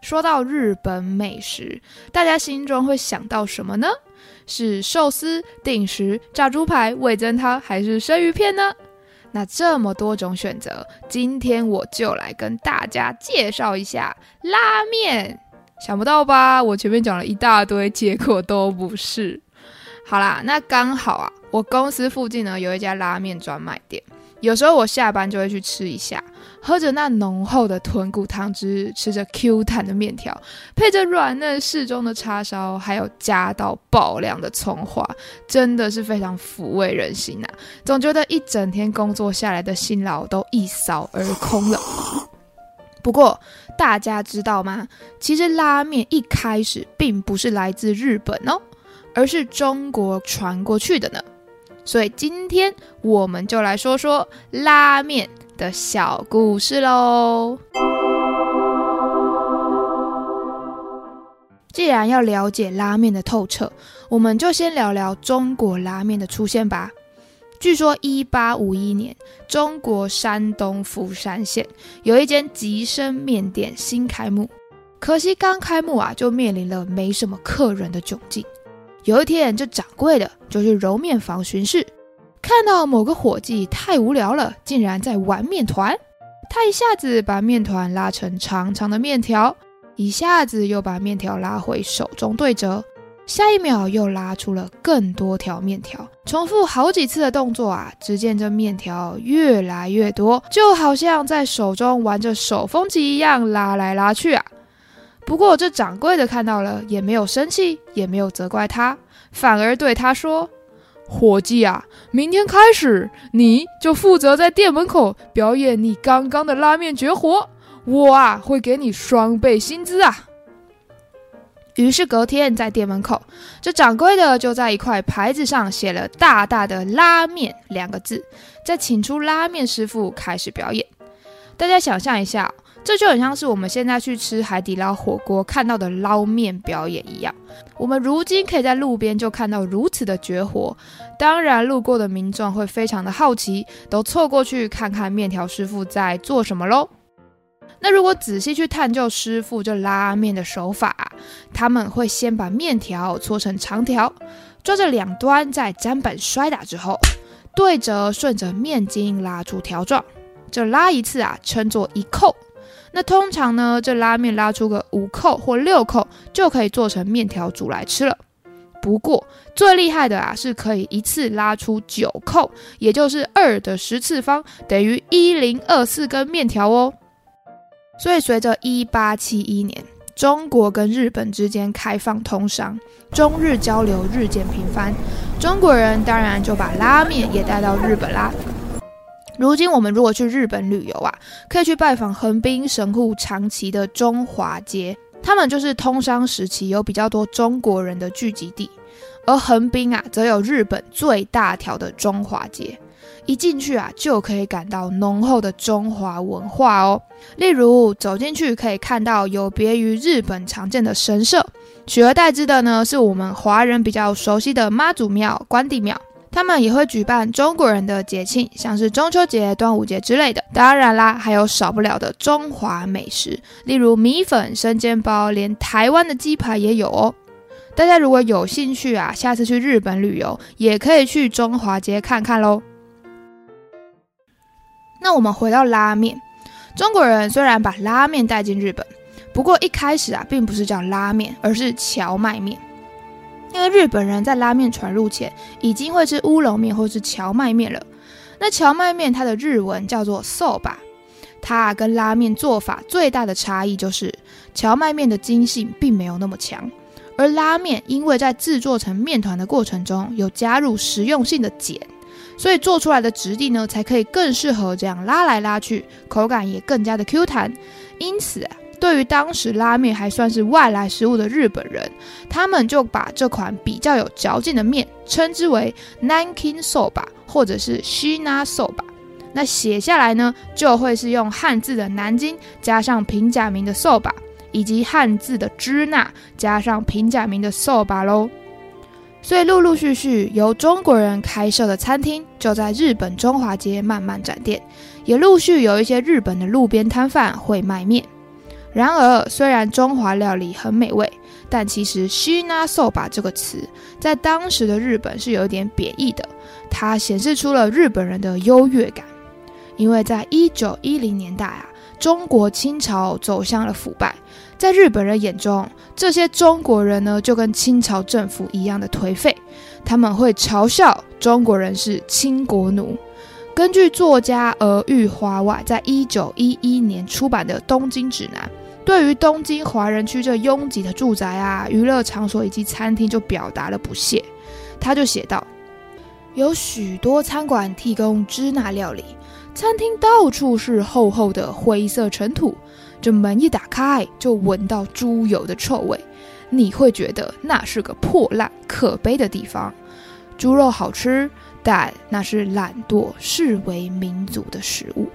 说到日本美食，大家心中会想到什么呢？是寿司、定时、炸猪排、味增汤，还是生鱼片呢？那这么多种选择，今天我就来跟大家介绍一下拉面。想不到吧？我前面讲了一大堆，结果都不是。好啦，那刚好啊，我公司附近呢有一家拉面专卖店，有时候我下班就会去吃一下。喝着那浓厚的豚骨汤汁，吃着 Q 弹的面条，配着软嫩适中的叉烧，还有加到爆量的葱花，真的是非常抚慰人心呐！总觉得一整天工作下来的辛劳都一扫而空了。不过大家知道吗？其实拉面一开始并不是来自日本哦，而是中国传过去的呢。所以今天我们就来说说拉面。的小故事喽。既然要了解拉面的透彻，我们就先聊聊中国拉面的出现吧。据说，一八五一年，中国山东福山县有一间吉生面店新开幕，可惜刚开幕啊，就面临了没什么客人的窘境。有一天，这掌柜的就去揉面房巡视。看到某个伙计太无聊了，竟然在玩面团。他一下子把面团拉成长长的面条，一下子又把面条拉回手中对折，下一秒又拉出了更多条面条。重复好几次的动作啊，只见这面条越来越多，就好像在手中玩着手风琴一样拉来拉去啊。不过这掌柜的看到了，也没有生气，也没有责怪他，反而对他说。伙计啊，明天开始你就负责在店门口表演你刚刚的拉面绝活，我啊会给你双倍薪资啊。于是隔天在店门口，这掌柜的就在一块牌子上写了大大的“拉面”两个字，再请出拉面师傅开始表演。大家想象一下。这就很像是我们现在去吃海底捞火锅看到的捞面表演一样。我们如今可以在路边就看到如此的绝活，当然路过的民众会非常的好奇，都凑过去看看面条师傅在做什么喽。那如果仔细去探究师傅这拉面的手法，他们会先把面条搓成长条，抓着两端在砧板摔打之后，对折顺着面筋拉出条状，这拉一次啊称作一扣。那通常呢，这拉面拉出个五扣或六扣，就可以做成面条煮来吃了。不过最厉害的啊，是可以一次拉出九扣，也就是二的十次方等于一零二四根面条哦。所以随着一八七一年，中国跟日本之间开放通商，中日交流日渐频繁，中国人当然就把拉面也带到日本啦。如今我们如果去日本旅游啊，可以去拜访横滨神户长崎的中华街，他们就是通商时期有比较多中国人的聚集地。而横滨啊，则有日本最大条的中华街，一进去啊，就可以感到浓厚的中华文化哦。例如走进去可以看到有别于日本常见的神社，取而代之的呢，是我们华人比较熟悉的妈祖庙、关帝庙。他们也会举办中国人的节庆，像是中秋节、端午节之类的。当然啦，还有少不了的中华美食，例如米粉、生煎包，连台湾的鸡排也有哦。大家如果有兴趣啊，下次去日本旅游也可以去中华街看看喽。那我们回到拉面，中国人虽然把拉面带进日本，不过一开始啊，并不是叫拉面，而是荞麦面。因为日本人在拉面传入前，已经会吃乌龙面或是荞麦面了。那荞麦面它的日文叫做 soba，它跟拉面做法最大的差异就是荞麦面的筋性并没有那么强，而拉面因为在制作成面团的过程中有加入实用性的碱，所以做出来的质地呢才可以更适合这样拉来拉去，口感也更加的 Q 弹。因此。对于当时拉面还算是外来食物的日本人，他们就把这款比较有嚼劲的面称之为 Nankin Soba 或者是 Shina Soba。那写下来呢，就会是用汉字的南京加上平假名的 Soba，以及汉字的支那加上平假名的 Soba 喽。所以陆陆续续由中国人开设的餐厅，就在日本中华街慢慢展店，也陆续有一些日本的路边摊贩会卖面。然而，虽然中华料理很美味，但其实 “shina soba” 这个词在当时的日本是有点贬义的，它显示出了日本人的优越感。因为在一九一零年代啊，中国清朝走向了腐败。在日本人眼中，这些中国人呢就跟清朝政府一样的颓废，他们会嘲笑中国人是清国奴。根据作家儿玉华外在一九一一年出版的《东京指南》，对于东京华人区这拥挤的住宅啊、娱乐场所以及餐厅，就表达了不屑。他就写道：有许多餐馆提供支那料理，餐厅到处是厚厚的灰色尘土。这门一打开，就闻到猪油的臭味，你会觉得那是个破烂可悲的地方。猪肉好吃，但那是懒惰视为民族的食物。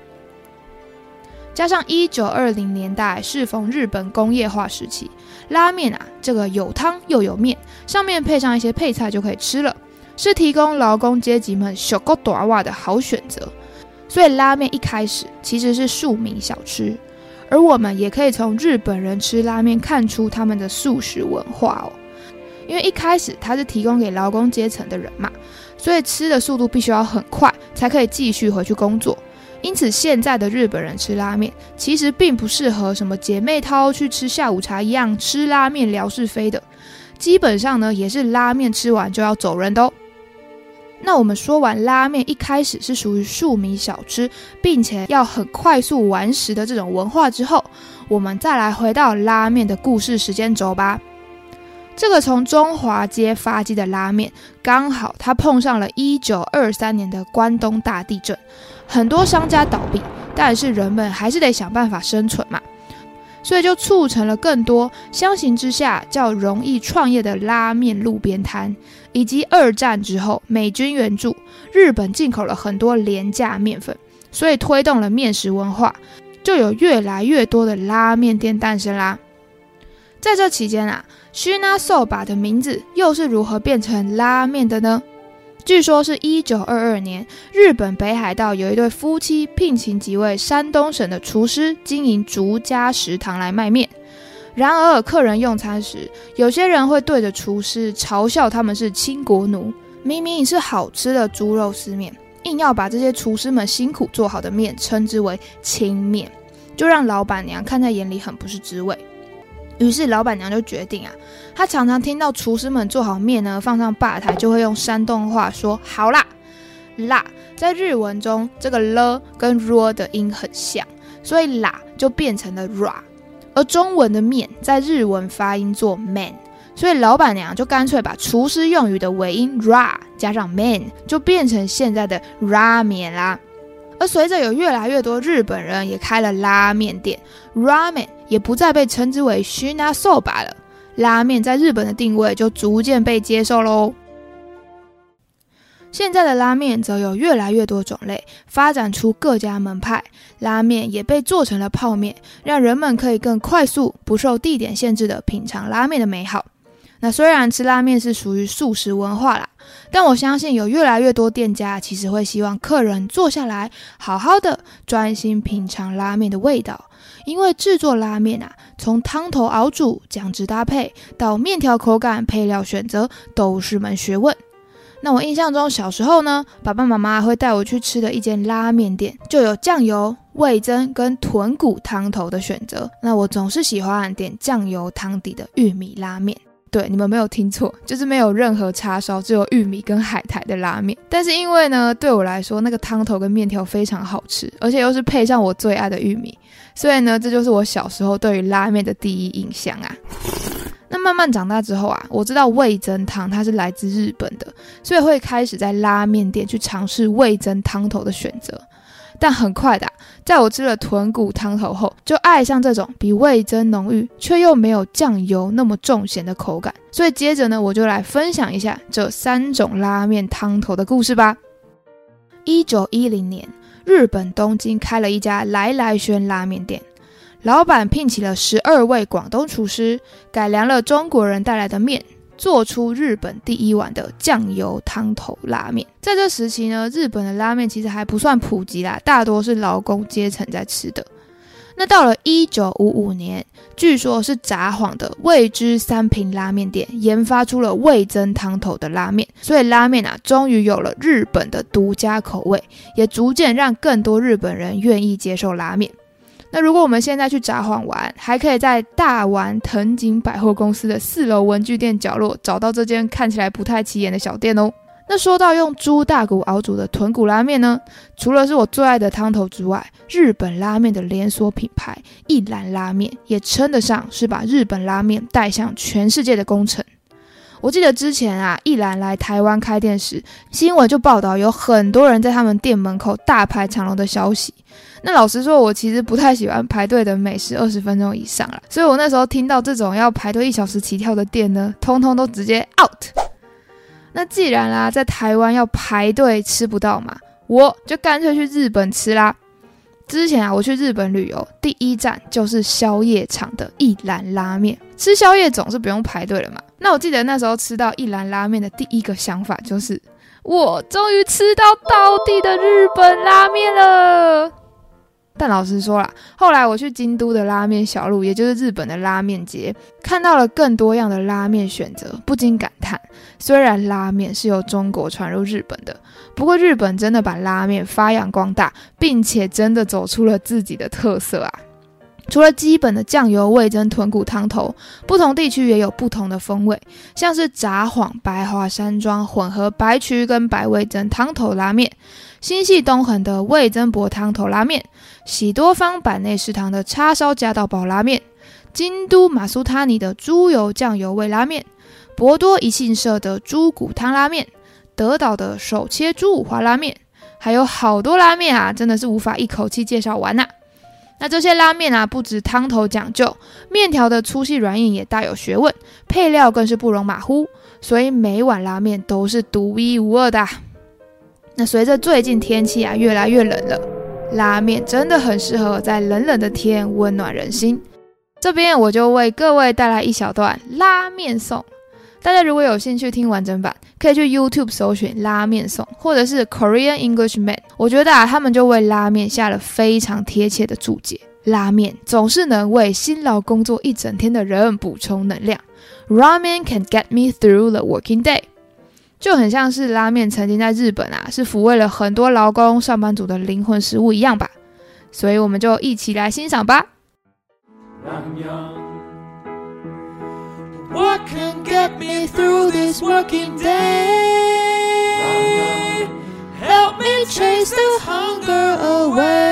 加上一九二零年代适逢日本工业化时期，拉面啊，这个有汤又有面，上面配上一些配菜就可以吃了，是提供劳工阶级们小锅短袜的好选择。所以拉面一开始其实是庶民小吃。而我们也可以从日本人吃拉面看出他们的素食文化哦，因为一开始它是提供给劳工阶层的人嘛，所以吃的速度必须要很快，才可以继续回去工作。因此，现在的日本人吃拉面，其实并不适合什么姐妹淘去吃下午茶一样吃拉面聊是非的，基本上呢，也是拉面吃完就要走人的哦。那我们说完拉面一开始是属于庶民小吃，并且要很快速完食的这种文化之后，我们再来回到拉面的故事时间轴吧。这个从中华街发迹的拉面，刚好它碰上了一九二三年的关东大地震，很多商家倒闭，但是人们还是得想办法生存嘛。所以就促成了更多相形之下较容易创业的拉面路边摊，以及二战之后美军援助，日本进口了很多廉价面粉，所以推动了面食文化，就有越来越多的拉面店诞生啦。在这期间啊，Shina Soba 的名字又是如何变成拉面的呢？据说是一九二二年，日本北海道有一对夫妻聘请几位山东省的厨师经营竹家食堂来卖面。然而，客人用餐时，有些人会对着厨师嘲笑他们是清国奴。明明是好吃的猪肉丝面，硬要把这些厨师们辛苦做好的面称之为清面，就让老板娘看在眼里，很不是滋味。于是老板娘就决定啊，她常常听到厨师们做好面呢，放上吧台，就会用山东话说“好啦”。辣在日文中，这个了跟 r 的音很像，所以辣就变成了 ra。而中文的面在日文发音做 man，所以老板娘就干脆把厨师用语的尾音 ra 加上 man，就变成现在的拉面啦。而随着有越来越多日本人也开了拉面店，ramen 也不再被称之为 shina soba 了，拉面在日本的定位就逐渐被接受喽。现在的拉面则有越来越多种类，发展出各家门派，拉面也被做成了泡面，让人们可以更快速、不受地点限制的品尝拉面的美好。那虽然吃拉面是属于素食文化啦，但我相信有越来越多店家其实会希望客人坐下来，好好的专心品尝拉面的味道。因为制作拉面啊，从汤头熬煮、酱汁搭配到面条口感、配料选择，都是门学问。那我印象中小时候呢，爸爸妈妈会带我去吃的一间拉面店，就有酱油、味增跟豚骨汤头的选择。那我总是喜欢点酱油汤底的玉米拉面。对，你们没有听错，就是没有任何叉烧，只有玉米跟海苔的拉面。但是因为呢，对我来说那个汤头跟面条非常好吃，而且又是配上我最爱的玉米，所以呢，这就是我小时候对于拉面的第一印象啊。那慢慢长大之后啊，我知道味增汤它是来自日本的，所以会开始在拉面店去尝试味增汤头的选择。但很快的，在我吃了豚骨汤头后，就爱上这种比味增浓郁却又没有酱油那么重咸的口感。所以接着呢，我就来分享一下这三种拉面汤头的故事吧。一九一零年，日本东京开了一家来来轩拉面店，老板聘请了十二位广东厨师，改良了中国人带来的面。做出日本第一碗的酱油汤头拉面。在这时期呢，日本的拉面其实还不算普及啦，大多是劳工阶层在吃的。那到了一九五五年，据说是札幌的味之三平拉面店研发出了味增汤头的拉面，所以拉面啊，终于有了日本的独家口味，也逐渐让更多日本人愿意接受拉面。那如果我们现在去札幌玩，还可以在大丸藤井百货公司的四楼文具店角落找到这间看起来不太起眼的小店哦。那说到用猪大骨熬煮的豚骨拉面呢，除了是我最爱的汤头之外，日本拉面的连锁品牌一兰拉面也称得上是把日本拉面带向全世界的功臣。我记得之前啊，一兰来台湾开店时，新闻就报道有很多人在他们店门口大排长龙的消息。那老实说，我其实不太喜欢排队的美食二十分钟以上了，所以我那时候听到这种要排队一小时起跳的店呢，通通都直接 out。那既然啦，在台湾要排队吃不到嘛，我就干脆去日本吃啦。之前啊，我去日本旅游，第一站就是宵夜场的一兰拉面，吃宵夜总是不用排队了嘛。那我记得那时候吃到一兰拉面的第一个想法就是，我终于吃到到底的日本拉面了。但老实说啦，后来我去京都的拉面小路，也就是日本的拉面街，看到了更多样的拉面选择，不禁感叹：虽然拉面是由中国传入日本的，不过日本真的把拉面发扬光大，并且真的走出了自己的特色啊！除了基本的酱油味增豚骨汤头，不同地区也有不同的风味，像是札幌白花山庄混合白曲跟白味增汤头拉面。新系东横的味增薄汤头拉面，喜多方板内食堂的叉烧加到饱拉面，京都马苏他尼的猪油酱油味拉面，博多一信社的猪骨汤拉面，德岛的手切猪五花拉面，还有好多拉面啊，真的是无法一口气介绍完呐。那这些拉面啊，不止汤头讲究，面条的粗细软硬也大有学问，配料更是不容马虎，所以每碗拉面都是独一无二的。那随着最近天气啊越来越冷了，拉面真的很适合在冷冷的天温暖人心。这边我就为各位带来一小段拉面颂。大家如果有兴趣听完整版，可以去 YouTube 搜寻拉面颂，或者是 Korean English Man。我觉得啊，他们就为拉面下了非常贴切的注解。拉面总是能为辛劳工作一整天的人补充能量。Ramen can get me through the working day. 就很像是拉面曾经在日本啊，是抚慰了很多劳工上班族的灵魂食物一样吧，所以我们就一起来欣赏吧。What can get me through this working day? Help me chase the hunger away.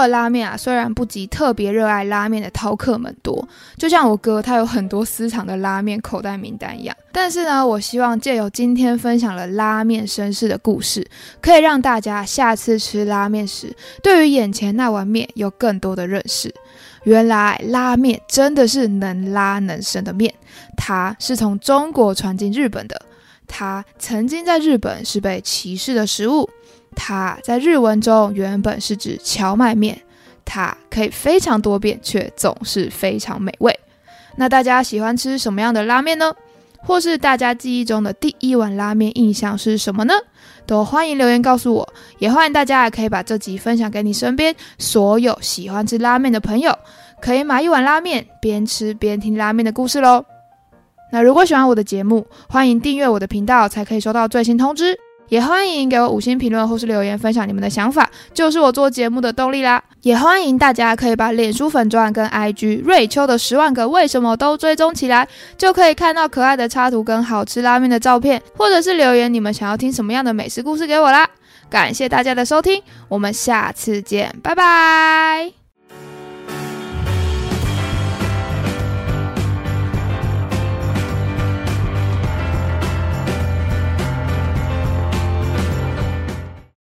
的拉面啊，虽然不及特别热爱拉面的饕客们多，就像我哥他有很多私藏的拉面口袋名单一样。但是呢，我希望借由今天分享了拉面绅士的故事，可以让大家下次吃拉面时，对于眼前那碗面有更多的认识。原来拉面真的是能拉能升的面，它是从中国传进日本的，它曾经在日本是被歧视的食物。它在日文中原本是指荞麦面，它可以非常多变，却总是非常美味。那大家喜欢吃什么样的拉面呢？或是大家记忆中的第一碗拉面印象是什么呢？都欢迎留言告诉我，也欢迎大家可以把这集分享给你身边所有喜欢吃拉面的朋友，可以买一碗拉面，边吃边听拉面的故事喽。那如果喜欢我的节目，欢迎订阅我的频道，才可以收到最新通知。也欢迎给我五星评论或是留言分享你们的想法，就是我做节目的动力啦。也欢迎大家可以把脸书粉钻跟 IG 瑞秋的十万个为什么都追踪起来，就可以看到可爱的插图跟好吃拉面的照片，或者是留言你们想要听什么样的美食故事给我啦。感谢大家的收听，我们下次见，拜拜。